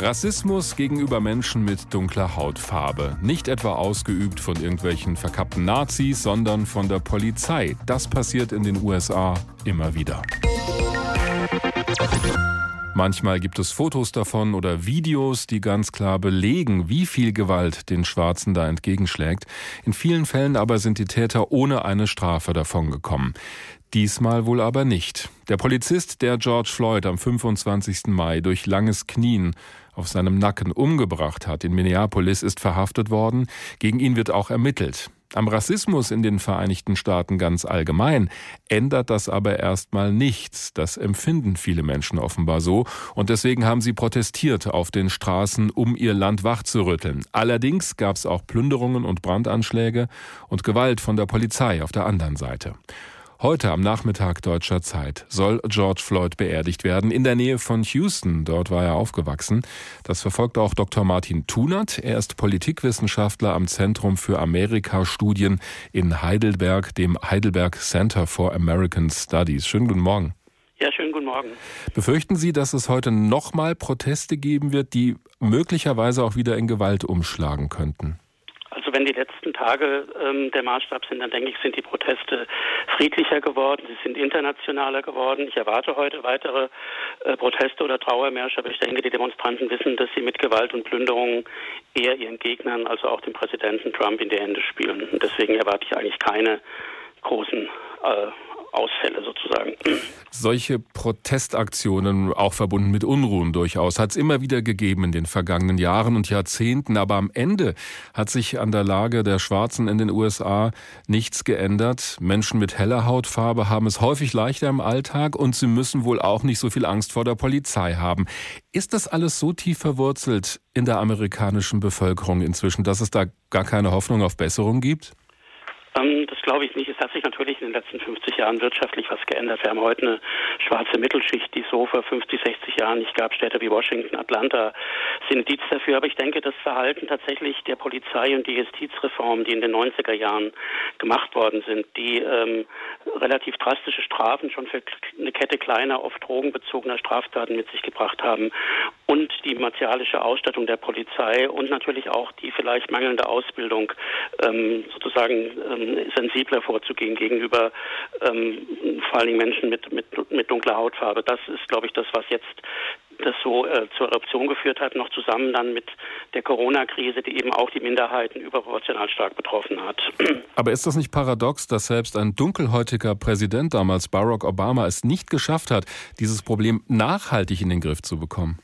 Rassismus gegenüber Menschen mit dunkler Hautfarbe. Nicht etwa ausgeübt von irgendwelchen verkappten Nazis, sondern von der Polizei. Das passiert in den USA immer wieder. Manchmal gibt es Fotos davon oder Videos, die ganz klar belegen, wie viel Gewalt den Schwarzen da entgegenschlägt. In vielen Fällen aber sind die Täter ohne eine Strafe davongekommen. Diesmal wohl aber nicht. Der Polizist, der George Floyd am 25. Mai durch langes Knien auf seinem Nacken umgebracht hat in Minneapolis, ist verhaftet worden. Gegen ihn wird auch ermittelt. Am Rassismus in den Vereinigten Staaten ganz allgemein ändert das aber erstmal nichts. Das empfinden viele Menschen offenbar so. Und deswegen haben sie protestiert auf den Straßen, um ihr Land wachzurütteln. Allerdings gab es auch Plünderungen und Brandanschläge und Gewalt von der Polizei auf der anderen Seite. Heute am Nachmittag deutscher Zeit soll George Floyd beerdigt werden in der Nähe von Houston. Dort war er aufgewachsen. Das verfolgt auch Dr. Martin Thunert. Er ist Politikwissenschaftler am Zentrum für Amerika-Studien in Heidelberg, dem Heidelberg Center for American Studies. Schönen guten Morgen. Ja, schönen guten Morgen. Befürchten Sie, dass es heute nochmal Proteste geben wird, die möglicherweise auch wieder in Gewalt umschlagen könnten? Also wenn die letzten Tage ähm, der Maßstab sind, dann denke ich, sind die Proteste friedlicher geworden, sie sind internationaler geworden. Ich erwarte heute weitere äh, Proteste oder Trauermärsche, aber ich denke, die Demonstranten wissen, dass sie mit Gewalt und Plünderungen eher ihren Gegnern, also auch dem Präsidenten Trump, in die Hände spielen. Und deswegen erwarte ich eigentlich keine großen äh, Ausfälle sozusagen. Solche Protestaktionen, auch verbunden mit Unruhen durchaus, hat es immer wieder gegeben in den vergangenen Jahren und Jahrzehnten. Aber am Ende hat sich an der Lage der Schwarzen in den USA nichts geändert. Menschen mit heller Hautfarbe haben es häufig leichter im Alltag und sie müssen wohl auch nicht so viel Angst vor der Polizei haben. Ist das alles so tief verwurzelt in der amerikanischen Bevölkerung inzwischen, dass es da gar keine Hoffnung auf Besserung gibt? Glaube ich nicht. Es hat sich natürlich in den letzten 50 Jahren wirtschaftlich was geändert. Wir haben heute eine schwarze Mittelschicht, die es so vor 50, 60 Jahren nicht gab. Städte wie Washington, Atlanta sind Indiz dafür. Aber ich denke, das Verhalten tatsächlich der Polizei und die Justizreformen, die in den 90er Jahren gemacht worden sind, die ähm, relativ drastische Strafen schon für eine Kette kleiner, oft drogenbezogener Straftaten mit sich gebracht haben und die martialische Ausstattung der Polizei und natürlich auch die vielleicht mangelnde Ausbildung ähm, sozusagen ähm, sensibler vorzugehen gegenüber ähm, vor allen Dingen Menschen mit, mit, mit dunkler Hautfarbe. Das ist, glaube ich, das, was jetzt das so äh, zur Adoption geführt hat, noch zusammen dann mit der Corona-Krise, die eben auch die Minderheiten überproportional stark betroffen hat. Aber ist das nicht paradox, dass selbst ein dunkelhäutiger Präsident damals, Barack Obama, es nicht geschafft hat, dieses Problem nachhaltig in den Griff zu bekommen?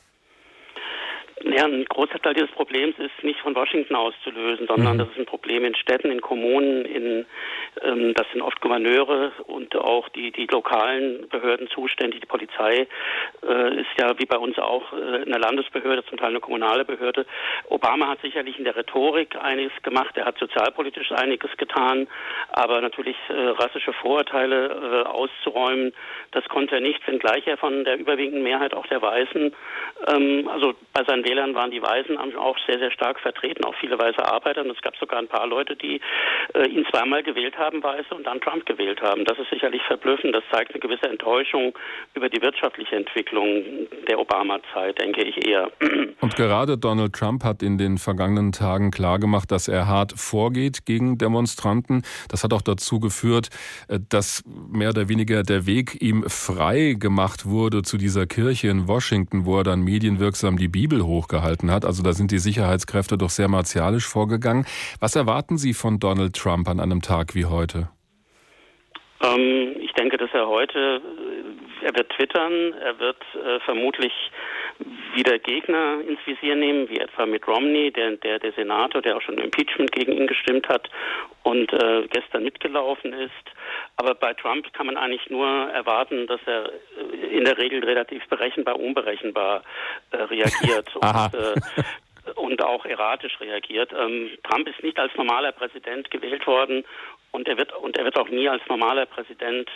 Ja, ein großer Teil dieses Problems ist nicht von Washington aus zu lösen, sondern mhm. das ist ein Problem in Städten, in Kommunen, in ähm, das sind oft Gouverneure und auch die die lokalen Behörden zuständig. Die Polizei äh, ist ja wie bei uns auch äh, eine Landesbehörde, zum Teil eine kommunale Behörde. Obama hat sicherlich in der Rhetorik einiges gemacht, er hat sozialpolitisch einiges getan, aber natürlich äh, rassische Vorurteile äh, auszuräumen, das konnte er nicht, wenngleich er von der überwiegenden Mehrheit auch der Weißen, ähm, also bei seinen Wählern Wählern waren die Weißen auch sehr, sehr stark vertreten, auch viele weiße Arbeiter. Und es gab sogar ein paar Leute, die äh, ihn zweimal gewählt haben, Weiße, und dann Trump gewählt haben. Das ist sicherlich verblüffend. Das zeigt eine gewisse Enttäuschung über die wirtschaftliche Entwicklung der Obama-Zeit, denke ich eher. Und gerade Donald Trump hat in den vergangenen Tagen klargemacht, dass er hart vorgeht gegen Demonstranten. Das hat auch dazu geführt, äh, dass mehr oder weniger der Weg ihm frei gemacht wurde zu dieser Kirche in Washington, wo er dann medienwirksam die Bibel hoch hochgehalten hat. Also da sind die Sicherheitskräfte doch sehr martialisch vorgegangen. Was erwarten Sie von Donald Trump an einem Tag wie heute? Ähm, ich denke, dass er heute, er wird twittern, er wird äh, vermutlich wieder Gegner ins Visier nehmen, wie etwa Mitt Romney, der, der, der Senator, der auch schon Impeachment gegen ihn gestimmt hat und äh, gestern mitgelaufen ist. Aber bei Trump kann man eigentlich nur erwarten, dass er in der Regel relativ berechenbar, unberechenbar äh, reagiert. und, äh, und auch erratisch reagiert. Ähm, Trump ist nicht als normaler Präsident gewählt worden und er wird und er wird auch nie als normaler Präsident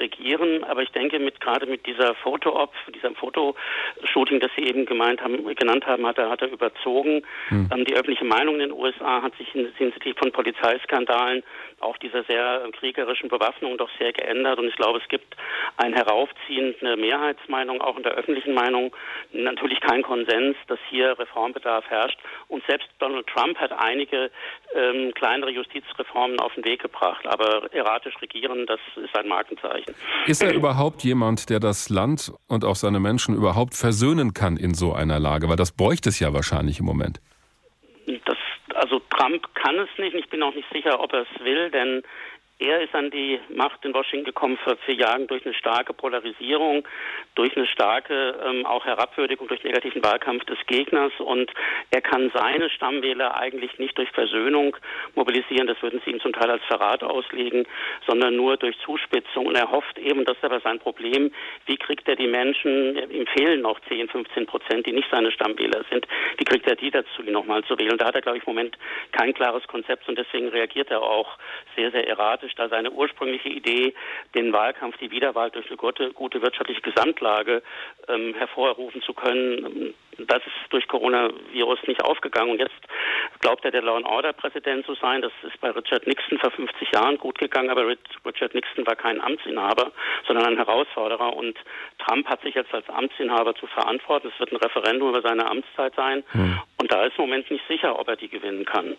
regieren. Aber ich denke, mit gerade mit dieser Foto-Op, diesem Fotoshooting, das Sie eben gemeint haben, genannt haben, hat er, hat er überzogen. Hm. Ähm, die öffentliche Meinung in den USA hat sich hinsichtlich von Polizeiskandalen auch dieser sehr kriegerischen Bewaffnung doch sehr geändert. Und ich glaube, es gibt ein Heraufziehen, eine Mehrheitsmeinung auch in der öffentlichen Meinung, natürlich kein Konsens, dass hier Reformbedarf herrscht. Und selbst Donald Trump hat einige ähm, kleinere Justizreformen auf den Weg gebracht. Aber erratisch regieren, das ist ein Markenzeichen. Ist er überhaupt jemand, der das Land und auch seine Menschen überhaupt versöhnen kann in so einer Lage? Weil das bräuchte es ja wahrscheinlich im Moment. Das, also Trump kann es nicht. Ich bin auch nicht sicher, ob er es will, denn er ist an die Macht in Washington gekommen vor vier Jahren durch eine starke Polarisierung, durch eine starke ähm, auch Herabwürdigung, durch negativen Wahlkampf des Gegners. Und er kann seine Stammwähler eigentlich nicht durch Versöhnung mobilisieren, das würden sie ihm zum Teil als Verrat auslegen, sondern nur durch Zuspitzung. Und er hofft eben, das ist aber sein Problem, wie kriegt er die Menschen, ihm fehlen noch 10, 15 Prozent, die nicht seine Stammwähler sind, wie kriegt er die dazu, ihn nochmal zu wählen. Da hat er, glaube ich, im Moment kein klares Konzept. Und deswegen reagiert er auch sehr, sehr erratisch sich da seine ursprüngliche Idee, den Wahlkampf, die Wiederwahl durch eine gute, gute wirtschaftliche Gesamtlage ähm, hervorrufen zu können, das ist durch Coronavirus nicht aufgegangen. Und jetzt glaubt er, der Law and Order Präsident zu sein. Das ist bei Richard Nixon vor 50 Jahren gut gegangen, aber Richard Nixon war kein Amtsinhaber, sondern ein Herausforderer. Und Trump hat sich jetzt als Amtsinhaber zu verantworten. Es wird ein Referendum über seine Amtszeit sein. Hm. Und da ist im Moment nicht sicher, ob er die gewinnen kann.